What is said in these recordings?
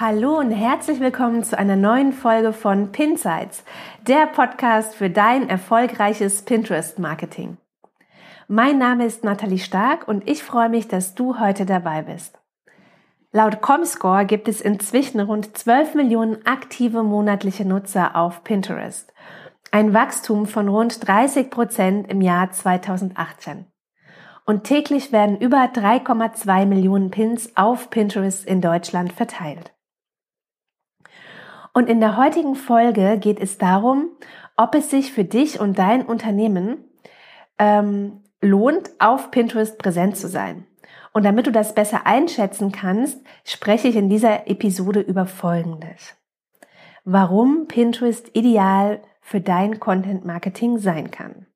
Hallo und herzlich willkommen zu einer neuen Folge von Pinsights, der Podcast für dein erfolgreiches Pinterest-Marketing. Mein Name ist Nathalie Stark und ich freue mich, dass du heute dabei bist. Laut Comscore gibt es inzwischen rund 12 Millionen aktive monatliche Nutzer auf Pinterest. Ein Wachstum von rund 30 Prozent im Jahr 2018. Und täglich werden über 3,2 Millionen Pins auf Pinterest in Deutschland verteilt. Und in der heutigen Folge geht es darum, ob es sich für dich und dein Unternehmen ähm, lohnt, auf Pinterest präsent zu sein. Und damit du das besser einschätzen kannst, spreche ich in dieser Episode über Folgendes. Warum Pinterest ideal für dein Content Marketing sein kann.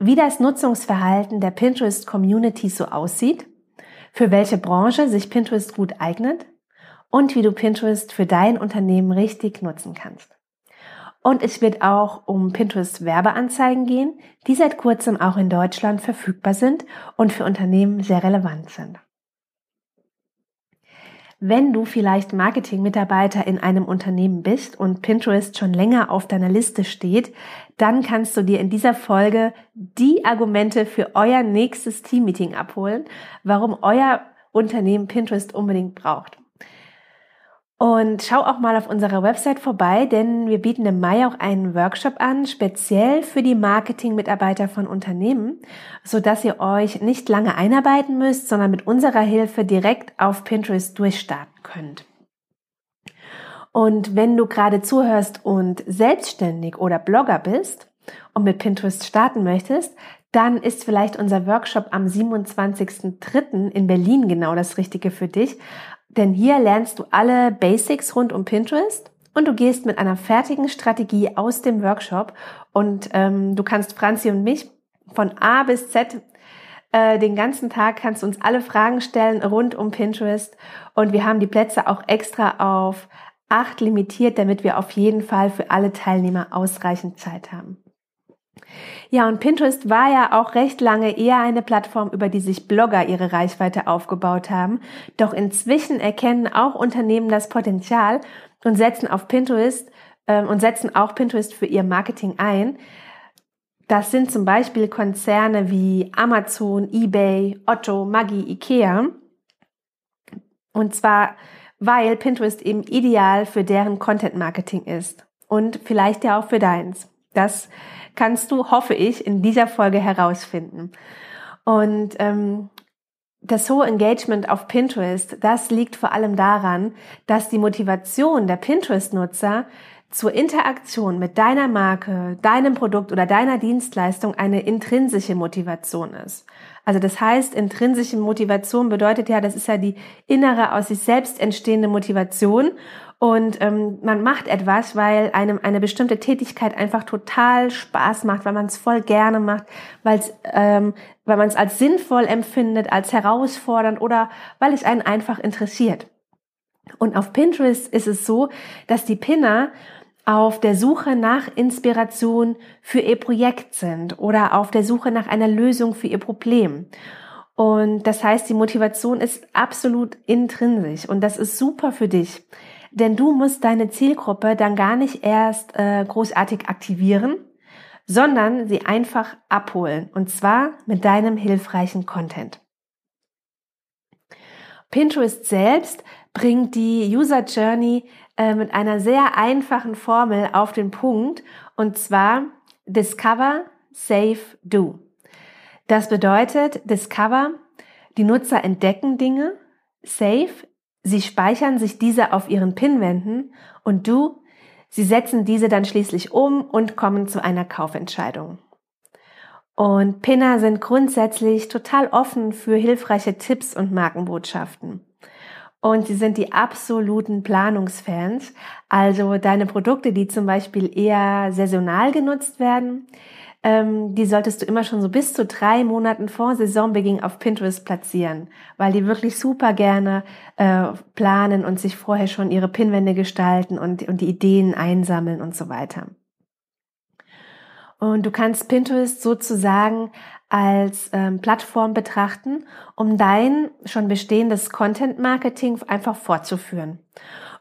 Wie das Nutzungsverhalten der Pinterest Community so aussieht, für welche Branche sich Pinterest gut eignet und wie du Pinterest für dein Unternehmen richtig nutzen kannst. Und es wird auch um Pinterest Werbeanzeigen gehen, die seit kurzem auch in Deutschland verfügbar sind und für Unternehmen sehr relevant sind. Wenn du vielleicht Marketing-Mitarbeiter in einem Unternehmen bist und Pinterest schon länger auf deiner Liste steht, dann kannst du dir in dieser Folge die Argumente für euer nächstes Teammeeting abholen, warum euer Unternehmen Pinterest unbedingt braucht. Und schau auch mal auf unserer Website vorbei, denn wir bieten im Mai auch einen Workshop an, speziell für die Marketing-Mitarbeiter von Unternehmen, so dass ihr euch nicht lange einarbeiten müsst, sondern mit unserer Hilfe direkt auf Pinterest durchstarten könnt. Und wenn du gerade zuhörst und selbstständig oder Blogger bist und mit Pinterest starten möchtest, dann ist vielleicht unser Workshop am 27.03. in Berlin genau das Richtige für dich. Denn hier lernst du alle Basics rund um Pinterest und du gehst mit einer fertigen Strategie aus dem Workshop und ähm, du kannst Franzi und mich von A bis Z äh, den ganzen Tag kannst du uns alle Fragen stellen rund um Pinterest und wir haben die Plätze auch extra auf acht limitiert, damit wir auf jeden Fall für alle Teilnehmer ausreichend Zeit haben. Ja, und Pinterest war ja auch recht lange eher eine Plattform, über die sich Blogger ihre Reichweite aufgebaut haben. Doch inzwischen erkennen auch Unternehmen das Potenzial und setzen auf Pinterest ähm, und setzen auch Pinterest für ihr Marketing ein. Das sind zum Beispiel Konzerne wie Amazon, eBay, Otto, Maggi, Ikea. Und zwar, weil Pinterest eben ideal für deren Content Marketing ist. Und vielleicht ja auch für deins. Das kannst du, hoffe ich, in dieser Folge herausfinden. Und ähm, das hohe Engagement auf Pinterest, das liegt vor allem daran, dass die Motivation der Pinterest-Nutzer zur Interaktion mit deiner Marke, deinem Produkt oder deiner Dienstleistung eine intrinsische Motivation ist. Also das heißt, intrinsische Motivation bedeutet ja, das ist ja die innere aus sich selbst entstehende Motivation und ähm, man macht etwas, weil einem eine bestimmte Tätigkeit einfach total Spaß macht, weil man es voll gerne macht, weil's, ähm, weil man es als sinnvoll empfindet, als herausfordernd oder weil es einen einfach interessiert. Und auf Pinterest ist es so, dass die Pinner auf der Suche nach Inspiration für ihr Projekt sind oder auf der Suche nach einer Lösung für ihr Problem. Und das heißt, die Motivation ist absolut intrinsisch und das ist super für dich. Denn du musst deine Zielgruppe dann gar nicht erst äh, großartig aktivieren, sondern sie einfach abholen. Und zwar mit deinem hilfreichen Content. Pinterest selbst bringt die User Journey äh, mit einer sehr einfachen Formel auf den Punkt. Und zwar Discover, Save, Do. Das bedeutet Discover, die Nutzer entdecken Dinge, Save, Sie speichern sich diese auf ihren Pinwänden und du, sie setzen diese dann schließlich um und kommen zu einer Kaufentscheidung. Und Pinner sind grundsätzlich total offen für hilfreiche Tipps und Markenbotschaften. Und sie sind die absoluten Planungsfans. Also deine Produkte, die zum Beispiel eher saisonal genutzt werden, ähm, die solltest du immer schon so bis zu drei Monaten vor Saisonbeginn auf Pinterest platzieren, weil die wirklich super gerne äh, planen und sich vorher schon ihre Pinwände gestalten und, und die Ideen einsammeln und so weiter. Und du kannst Pinterest sozusagen als ähm, Plattform betrachten, um dein schon bestehendes Content Marketing einfach fortzuführen.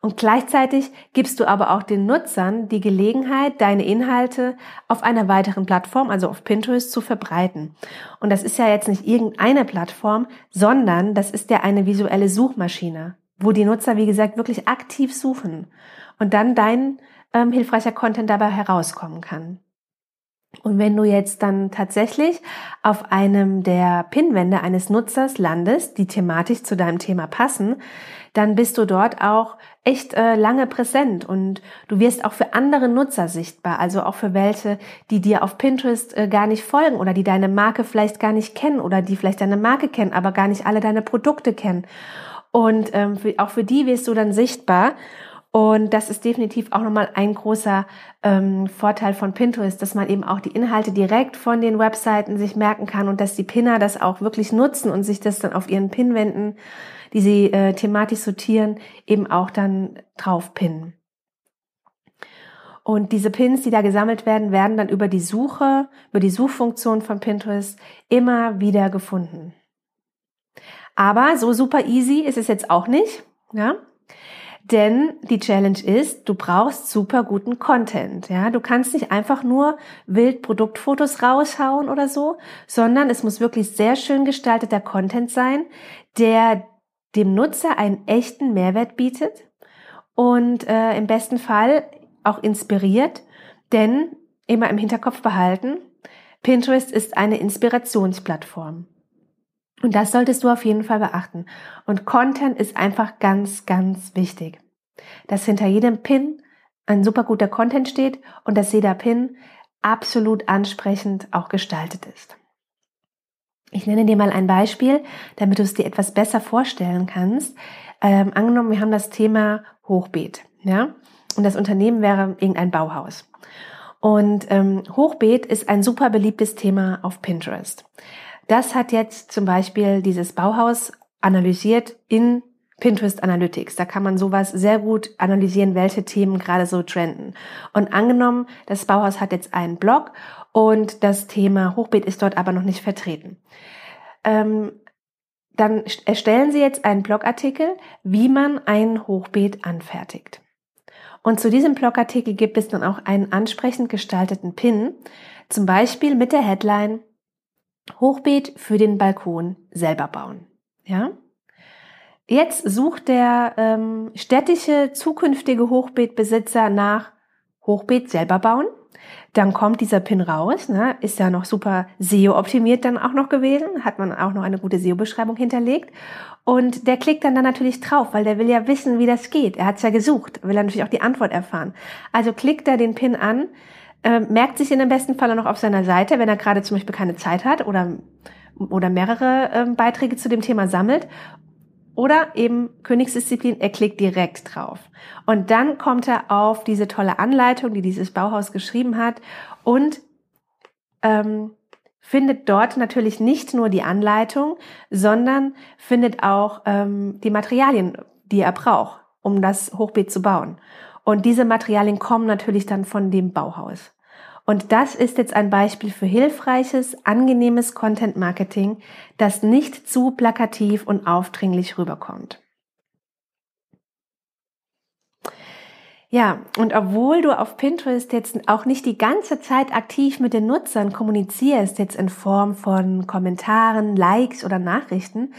Und gleichzeitig gibst du aber auch den Nutzern die Gelegenheit, deine Inhalte auf einer weiteren Plattform, also auf Pinterest, zu verbreiten. Und das ist ja jetzt nicht irgendeine Plattform, sondern das ist ja eine visuelle Suchmaschine, wo die Nutzer, wie gesagt, wirklich aktiv suchen und dann dein ähm, hilfreicher Content dabei herauskommen kann. Und wenn du jetzt dann tatsächlich auf einem der Pinwände eines Nutzers landest, die thematisch zu deinem Thema passen, dann bist du dort auch echt äh, lange präsent. Und du wirst auch für andere Nutzer sichtbar, also auch für welche, die dir auf Pinterest äh, gar nicht folgen oder die deine Marke vielleicht gar nicht kennen oder die vielleicht deine Marke kennen, aber gar nicht alle deine Produkte kennen. Und ähm, für, auch für die wirst du dann sichtbar und das ist definitiv auch nochmal ein großer ähm, Vorteil von Pinterest, dass man eben auch die Inhalte direkt von den Webseiten sich merken kann und dass die Pinner das auch wirklich nutzen und sich das dann auf ihren Pinwänden, die sie äh, thematisch sortieren, eben auch dann drauf pinnen. Und diese Pins, die da gesammelt werden, werden dann über die Suche, über die Suchfunktion von Pinterest immer wieder gefunden. Aber so super easy ist es jetzt auch nicht. Ja? Denn die Challenge ist, du brauchst super guten Content. Ja, du kannst nicht einfach nur wild Produktfotos raushauen oder so, sondern es muss wirklich sehr schön gestalteter Content sein, der dem Nutzer einen echten Mehrwert bietet und äh, im besten Fall auch inspiriert, denn immer im Hinterkopf behalten, Pinterest ist eine Inspirationsplattform. Und das solltest du auf jeden Fall beachten. Und Content ist einfach ganz, ganz wichtig. Dass hinter jedem Pin ein super guter Content steht und dass jeder Pin absolut ansprechend auch gestaltet ist. Ich nenne dir mal ein Beispiel, damit du es dir etwas besser vorstellen kannst. Ähm, angenommen, wir haben das Thema Hochbeet, ja, und das Unternehmen wäre irgendein Bauhaus. Und ähm, Hochbeet ist ein super beliebtes Thema auf Pinterest. Das hat jetzt zum Beispiel dieses Bauhaus analysiert in Pinterest Analytics. Da kann man sowas sehr gut analysieren, welche Themen gerade so trenden. Und angenommen, das Bauhaus hat jetzt einen Blog und das Thema Hochbeet ist dort aber noch nicht vertreten. Ähm, dann erstellen Sie jetzt einen Blogartikel, wie man ein Hochbeet anfertigt. Und zu diesem Blogartikel gibt es dann auch einen ansprechend gestalteten Pin, zum Beispiel mit der Headline Hochbeet für den Balkon selber bauen. Ja? Jetzt sucht der ähm, städtische zukünftige Hochbeetbesitzer nach Hochbeet selber bauen. Dann kommt dieser Pin raus, ne? ist ja noch super SEO-optimiert dann auch noch gewesen, hat man auch noch eine gute SEO-Beschreibung hinterlegt. Und der klickt dann, dann natürlich drauf, weil der will ja wissen, wie das geht. Er hat es ja gesucht, will er natürlich auch die Antwort erfahren. Also klickt er den Pin an, äh, merkt sich in dem besten Fall noch auf seiner Seite, wenn er gerade zum Beispiel keine Zeit hat oder, oder mehrere äh, Beiträge zu dem Thema sammelt. Oder eben Königsdisziplin, er klickt direkt drauf. Und dann kommt er auf diese tolle Anleitung, die dieses Bauhaus geschrieben hat und ähm, findet dort natürlich nicht nur die Anleitung, sondern findet auch ähm, die Materialien, die er braucht, um das Hochbeet zu bauen. Und diese Materialien kommen natürlich dann von dem Bauhaus. Und das ist jetzt ein Beispiel für hilfreiches, angenehmes Content Marketing, das nicht zu plakativ und aufdringlich rüberkommt. Ja, und obwohl du auf Pinterest jetzt auch nicht die ganze Zeit aktiv mit den Nutzern kommunizierst, jetzt in Form von Kommentaren, Likes oder Nachrichten,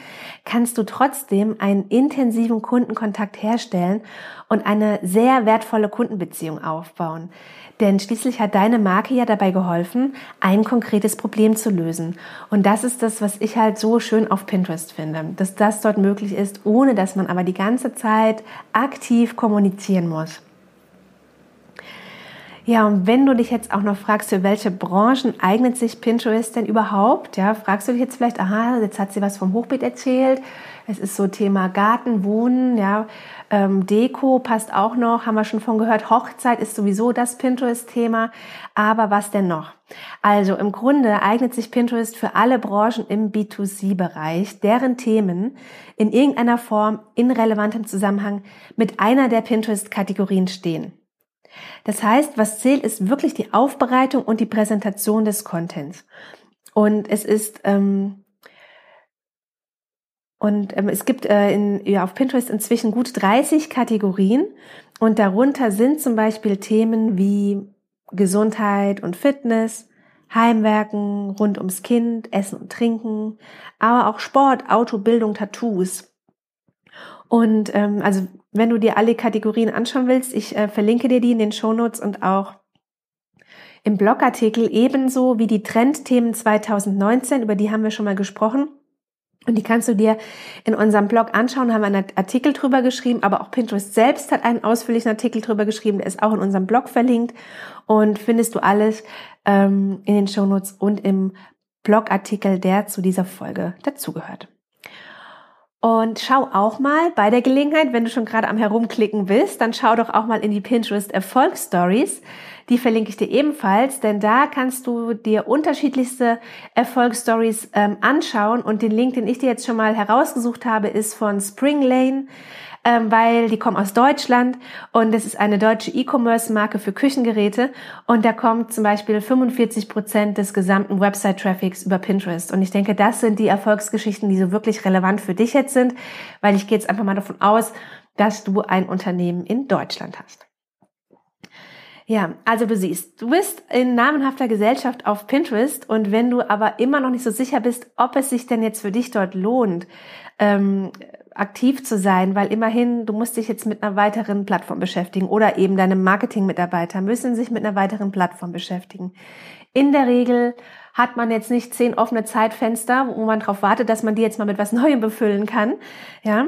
kannst du trotzdem einen intensiven Kundenkontakt herstellen und eine sehr wertvolle Kundenbeziehung aufbauen. Denn schließlich hat deine Marke ja dabei geholfen, ein konkretes Problem zu lösen. Und das ist das, was ich halt so schön auf Pinterest finde, dass das dort möglich ist, ohne dass man aber die ganze Zeit aktiv kommunizieren muss. Ja, und wenn du dich jetzt auch noch fragst, für welche Branchen eignet sich Pinterest denn überhaupt? Ja, fragst du dich jetzt vielleicht, aha, jetzt hat sie was vom Hochbeet erzählt. Es ist so Thema Garten, Wohnen, ja, ähm, Deko passt auch noch, haben wir schon von gehört. Hochzeit ist sowieso das Pinterest-Thema. Aber was denn noch? Also im Grunde eignet sich Pinterest für alle Branchen im B2C-Bereich, deren Themen in irgendeiner Form in relevantem Zusammenhang mit einer der Pinterest-Kategorien stehen. Das heißt, was zählt, ist wirklich die Aufbereitung und die Präsentation des Contents. Und es ist ähm, und ähm, es gibt äh, in, ja, auf Pinterest inzwischen gut 30 Kategorien und darunter sind zum Beispiel Themen wie Gesundheit und Fitness, Heimwerken, rund ums Kind, Essen und Trinken, aber auch Sport, Auto, Bildung, Tattoos. Und ähm, also wenn du dir alle Kategorien anschauen willst, ich äh, verlinke dir die in den Shownotes und auch im Blogartikel ebenso wie die Trendthemen 2019, über die haben wir schon mal gesprochen. Und die kannst du dir in unserem Blog anschauen, haben einen Artikel drüber geschrieben, aber auch Pinterest selbst hat einen ausführlichen Artikel drüber geschrieben, der ist auch in unserem Blog verlinkt und findest du alles ähm, in den Shownotes und im Blogartikel, der zu dieser Folge dazugehört. Und schau auch mal bei der Gelegenheit, wenn du schon gerade am Herumklicken bist, dann schau doch auch mal in die Pinterest Erfolgsstories. Die verlinke ich dir ebenfalls, denn da kannst du dir unterschiedlichste Erfolgsstories ähm, anschauen. Und den Link, den ich dir jetzt schon mal herausgesucht habe, ist von Spring Lane ähm, weil die kommen aus Deutschland und es ist eine deutsche E-Commerce-Marke für Küchengeräte und da kommt zum Beispiel 45 Prozent des gesamten Website-Traffics über Pinterest. Und ich denke, das sind die Erfolgsgeschichten, die so wirklich relevant für dich jetzt sind, weil ich gehe jetzt einfach mal davon aus, dass du ein Unternehmen in Deutschland hast. Ja, also du siehst, du bist in namenhafter Gesellschaft auf Pinterest und wenn du aber immer noch nicht so sicher bist, ob es sich denn jetzt für dich dort lohnt, ähm, aktiv zu sein, weil immerhin, du musst dich jetzt mit einer weiteren Plattform beschäftigen oder eben deine Marketingmitarbeiter müssen sich mit einer weiteren Plattform beschäftigen. In der Regel hat man jetzt nicht zehn offene Zeitfenster, wo man darauf wartet, dass man die jetzt mal mit was Neuem befüllen kann. Ja.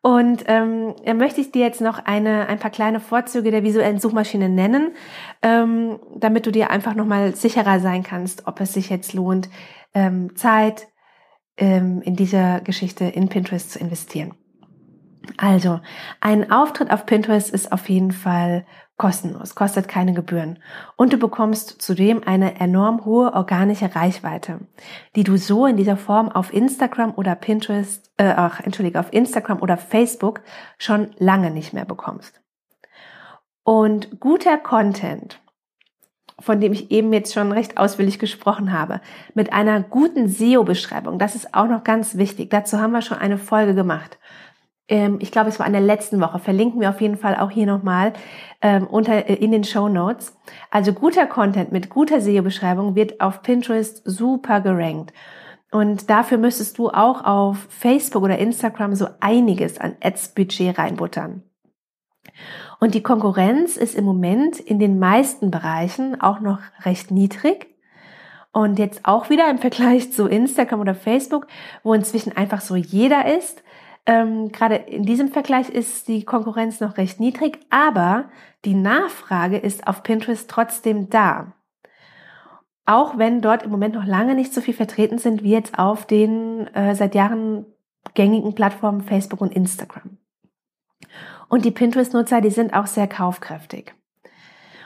Und ähm, möchte ich dir jetzt noch eine, ein paar kleine Vorzüge der visuellen Suchmaschine nennen, ähm, damit du dir einfach nochmal sicherer sein kannst, ob es sich jetzt lohnt, ähm, Zeit, ähm, in dieser Geschichte in Pinterest zu investieren. Also, ein Auftritt auf Pinterest ist auf jeden Fall kostenlos, kostet keine Gebühren. Und du bekommst zudem eine enorm hohe organische Reichweite, die du so in dieser Form auf Instagram oder Pinterest, äh, ach, entschuldige, auf Instagram oder Facebook schon lange nicht mehr bekommst. Und guter Content von dem ich eben jetzt schon recht ausführlich gesprochen habe, mit einer guten SEO-Beschreibung. Das ist auch noch ganz wichtig. Dazu haben wir schon eine Folge gemacht. Ähm, ich glaube, es war in der letzten Woche. Verlinken wir auf jeden Fall auch hier nochmal ähm, unter, äh, in den Show Notes. Also guter Content mit guter SEO-Beschreibung wird auf Pinterest super gerankt. Und dafür müsstest du auch auf Facebook oder Instagram so einiges an Ads-Budget reinbuttern. Und die Konkurrenz ist im Moment in den meisten Bereichen auch noch recht niedrig. Und jetzt auch wieder im Vergleich zu Instagram oder Facebook, wo inzwischen einfach so jeder ist. Ähm, gerade in diesem Vergleich ist die Konkurrenz noch recht niedrig, aber die Nachfrage ist auf Pinterest trotzdem da. Auch wenn dort im Moment noch lange nicht so viel vertreten sind wie jetzt auf den äh, seit Jahren gängigen Plattformen Facebook und Instagram. Und die Pinterest-Nutzer, die sind auch sehr kaufkräftig.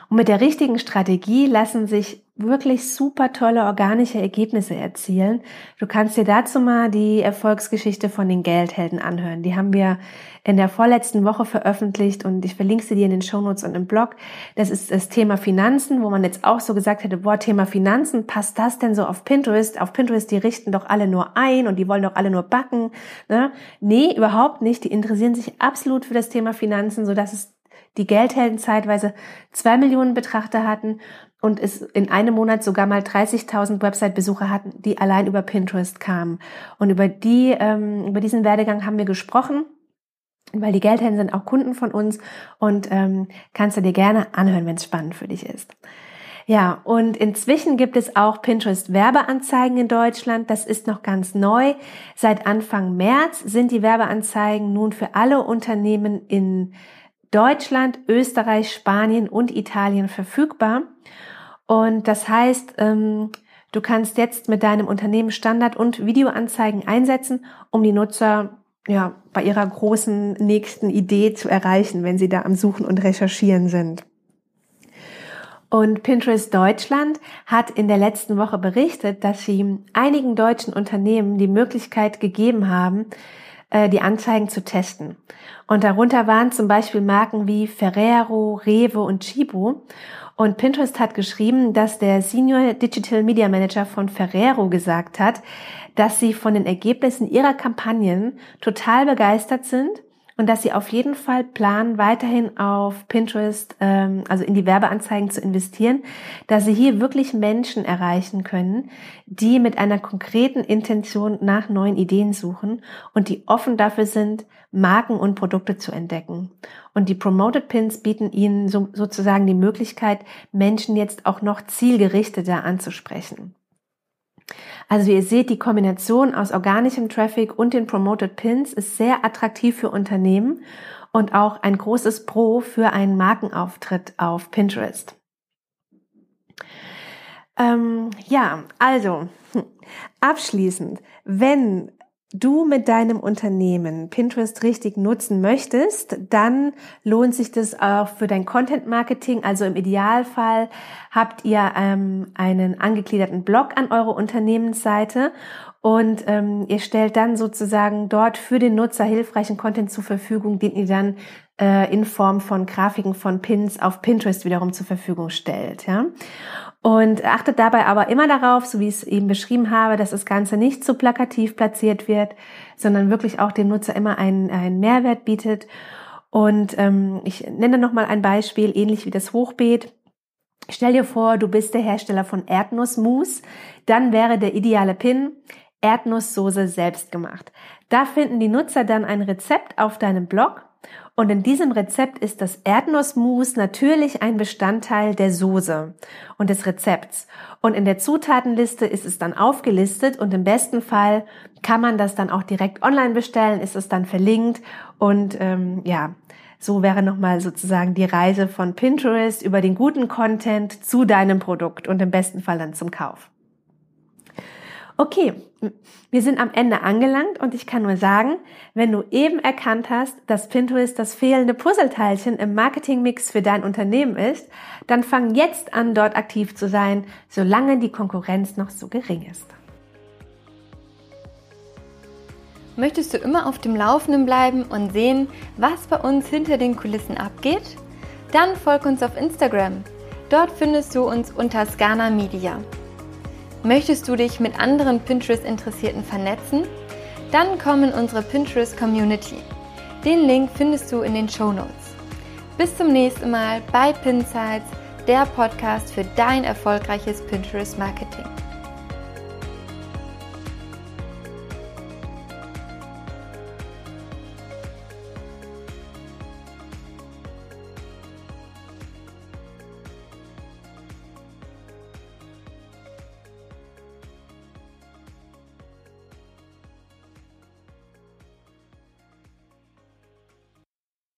Und mit der richtigen Strategie lassen sich wirklich super tolle organische Ergebnisse erzielen. Du kannst dir dazu mal die Erfolgsgeschichte von den Geldhelden anhören. Die haben wir in der vorletzten Woche veröffentlicht und ich verlinke sie dir in den Shownotes und im Blog. Das ist das Thema Finanzen, wo man jetzt auch so gesagt hätte, boah, Thema Finanzen, passt das denn so auf Pinterest? Auf Pinterest, die richten doch alle nur ein und die wollen doch alle nur backen. Ne? Nee, überhaupt nicht. Die interessieren sich absolut für das Thema Finanzen, so dass es die Geldhelden zeitweise zwei Millionen Betrachter hatten und es in einem Monat sogar mal 30.000 Website-Besucher hatten, die allein über Pinterest kamen. Und über die, ähm, über diesen Werdegang haben wir gesprochen, weil die Geldhelden sind auch Kunden von uns und ähm, kannst du dir gerne anhören, wenn es spannend für dich ist. Ja, und inzwischen gibt es auch Pinterest Werbeanzeigen in Deutschland. Das ist noch ganz neu. Seit Anfang März sind die Werbeanzeigen nun für alle Unternehmen in Deutschland, Österreich, Spanien und Italien verfügbar. Und das heißt, ähm, du kannst jetzt mit deinem Unternehmen Standard- und Videoanzeigen einsetzen, um die Nutzer ja, bei ihrer großen nächsten Idee zu erreichen, wenn sie da am Suchen und Recherchieren sind. Und Pinterest Deutschland hat in der letzten Woche berichtet, dass sie einigen deutschen Unternehmen die Möglichkeit gegeben haben, äh, die Anzeigen zu testen. Und darunter waren zum Beispiel Marken wie Ferrero, Rewe und Chibo. Und Pinterest hat geschrieben, dass der Senior Digital Media Manager von Ferrero gesagt hat, dass sie von den Ergebnissen ihrer Kampagnen total begeistert sind und dass sie auf jeden Fall planen, weiterhin auf Pinterest, ähm, also in die Werbeanzeigen zu investieren, da sie hier wirklich Menschen erreichen können, die mit einer konkreten Intention nach neuen Ideen suchen und die offen dafür sind, Marken und Produkte zu entdecken. Und die Promoted Pins bieten ihnen so, sozusagen die Möglichkeit, Menschen jetzt auch noch zielgerichteter anzusprechen. Also wie ihr seht, die Kombination aus organischem Traffic und den Promoted Pins ist sehr attraktiv für Unternehmen und auch ein großes Pro für einen Markenauftritt auf Pinterest. Ähm, ja, also hm, abschließend, wenn du mit deinem Unternehmen Pinterest richtig nutzen möchtest, dann lohnt sich das auch für dein Content Marketing. Also im Idealfall habt ihr ähm, einen angegliederten Blog an eure Unternehmensseite und ähm, ihr stellt dann sozusagen dort für den Nutzer hilfreichen Content zur Verfügung, den ihr dann äh, in Form von Grafiken von Pins auf Pinterest wiederum zur Verfügung stellt. Ja? Und achtet dabei aber immer darauf, so wie ich es eben beschrieben habe, dass das Ganze nicht zu plakativ platziert wird, sondern wirklich auch dem Nutzer immer einen, einen Mehrwert bietet. Und ähm, ich nenne nochmal ein Beispiel, ähnlich wie das Hochbeet. Stell dir vor, du bist der Hersteller von Erdnussmus, dann wäre der ideale Pin Erdnusssoße selbst gemacht. Da finden die Nutzer dann ein Rezept auf deinem Blog und in diesem Rezept ist das Erdnussmus natürlich ein Bestandteil der Soße und des Rezepts. Und in der Zutatenliste ist es dann aufgelistet und im besten Fall kann man das dann auch direkt online bestellen, ist es dann verlinkt und ähm, ja, so wäre nochmal sozusagen die Reise von Pinterest über den guten Content zu deinem Produkt und im besten Fall dann zum Kauf. Okay, wir sind am Ende angelangt und ich kann nur sagen, wenn du eben erkannt hast, dass Pinterest das fehlende Puzzleteilchen im Marketingmix für dein Unternehmen ist, dann fang jetzt an, dort aktiv zu sein, solange die Konkurrenz noch so gering ist. Möchtest du immer auf dem Laufenden bleiben und sehen, was bei uns hinter den Kulissen abgeht? Dann folg uns auf Instagram. Dort findest du uns unter Scana Media. Möchtest du dich mit anderen Pinterest-Interessierten vernetzen? Dann komm in unsere Pinterest-Community. Den Link findest du in den Show Notes. Bis zum nächsten Mal bei Pinsights, der Podcast für dein erfolgreiches Pinterest-Marketing.